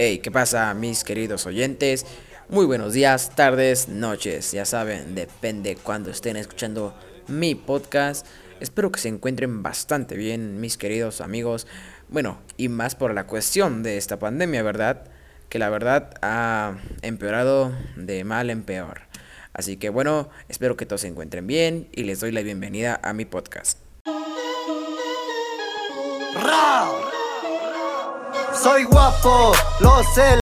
Hey, ¿qué pasa mis queridos oyentes? Muy buenos días, tardes, noches, ya saben, depende cuando estén escuchando mi podcast. Espero que se encuentren bastante bien mis queridos amigos. Bueno, y más por la cuestión de esta pandemia, ¿verdad? Que la verdad ha empeorado de mal en peor. Así que bueno, espero que todos se encuentren bien y les doy la bienvenida a mi podcast. Soy guapo, lo sé.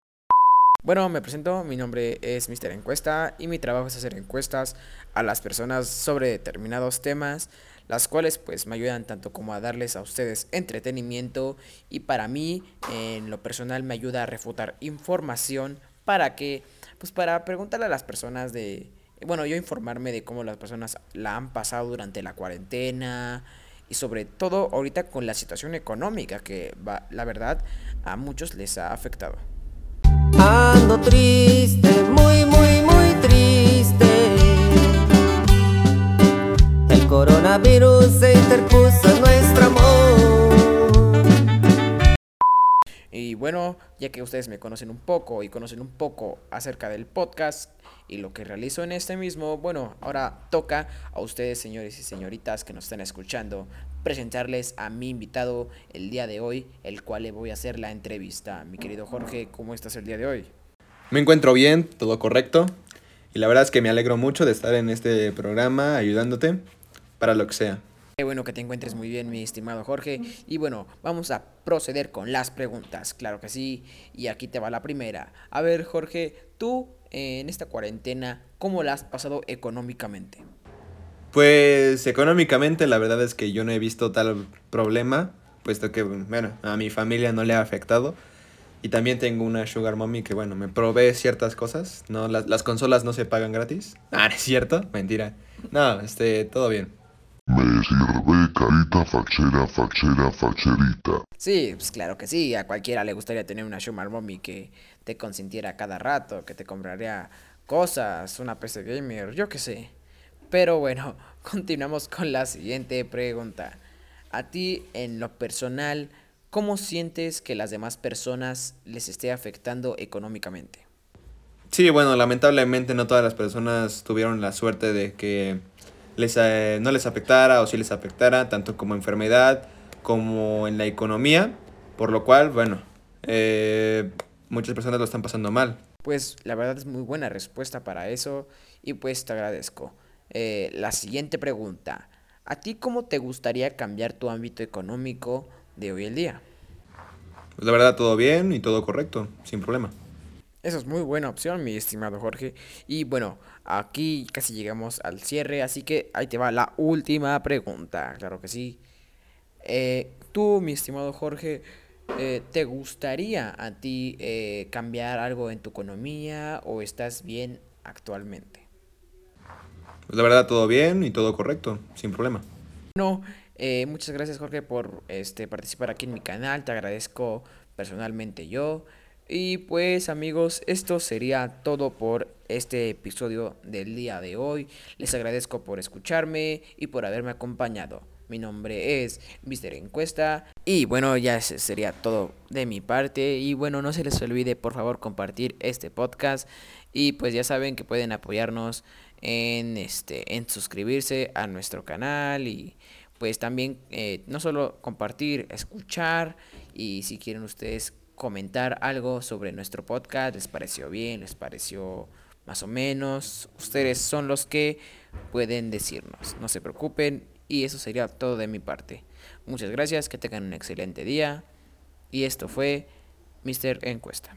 Bueno, me presento, mi nombre es Mr. Encuesta y mi trabajo es hacer encuestas a las personas sobre determinados temas, las cuales pues me ayudan tanto como a darles a ustedes entretenimiento y para mí en lo personal me ayuda a refutar información para que pues para preguntarle a las personas de bueno, yo informarme de cómo las personas la han pasado durante la cuarentena, y sobre todo ahorita con la situación económica que va, la verdad a muchos les ha afectado. Ando triste, muy, muy, muy triste. El coronavirus Ya que ustedes me conocen un poco y conocen un poco acerca del podcast, y lo que realizo en este mismo, bueno, ahora toca a ustedes, señores y señoritas que nos están escuchando, presentarles a mi invitado el día de hoy, el cual le voy a hacer la entrevista. Mi querido Jorge, ¿cómo estás el día de hoy? Me encuentro bien, todo correcto. Y la verdad es que me alegro mucho de estar en este programa ayudándote para lo que sea. Qué bueno que te encuentres muy bien, mi estimado Jorge. Y bueno, vamos a proceder con las preguntas. Claro que sí. Y aquí te va la primera. A ver, Jorge, tú en esta cuarentena, ¿cómo la has pasado económicamente? Pues económicamente la verdad es que yo no he visto tal problema, puesto que, bueno, a mi familia no le ha afectado. Y también tengo una Sugar Mommy que, bueno, me provee ciertas cosas. No, las, las consolas no se pagan gratis. Ah, ¿es cierto? Mentira. No, este, todo bien. Me sirve carita fachera, fachera, facherita. Sí, pues claro que sí. A cualquiera le gustaría tener una Sugar Mommy que te consintiera cada rato, que te compraría cosas, una PC gamer, yo qué sé. Pero bueno, continuamos con la siguiente pregunta. A ti, en lo personal, ¿cómo sientes que las demás personas les esté afectando económicamente? Sí, bueno, lamentablemente no todas las personas tuvieron la suerte de que les, eh, no les afectara o si les afectara, tanto como enfermedad como en la economía, por lo cual, bueno, eh, muchas personas lo están pasando mal. Pues la verdad es muy buena respuesta para eso y pues te agradezco. Eh, la siguiente pregunta. ¿A ti cómo te gustaría cambiar tu ámbito económico de hoy en día? Pues la verdad todo bien y todo correcto, sin problema. Esa es muy buena opción, mi estimado Jorge. Y bueno, aquí casi llegamos al cierre, así que ahí te va la última pregunta, claro que sí. Eh, tú, mi estimado Jorge, eh, ¿te gustaría a ti eh, cambiar algo en tu economía o estás bien actualmente? Pues la verdad, todo bien y todo correcto, sin problema. No, eh, muchas gracias Jorge por este, participar aquí en mi canal, te agradezco personalmente yo. Y pues amigos, esto sería todo por este episodio del día de hoy. Les agradezco por escucharme y por haberme acompañado. Mi nombre es Mr. Encuesta. Y bueno, ya sería todo de mi parte. Y bueno, no se les olvide por favor compartir este podcast. Y pues ya saben que pueden apoyarnos en este en suscribirse a nuestro canal y pues también eh, no solo compartir, escuchar y si quieren ustedes comentar algo sobre nuestro podcast, les pareció bien, les pareció más o menos, ustedes son los que pueden decirnos. No se preocupen, y eso sería todo de mi parte. Muchas gracias, que tengan un excelente día. Y esto fue Mr. Encuesta.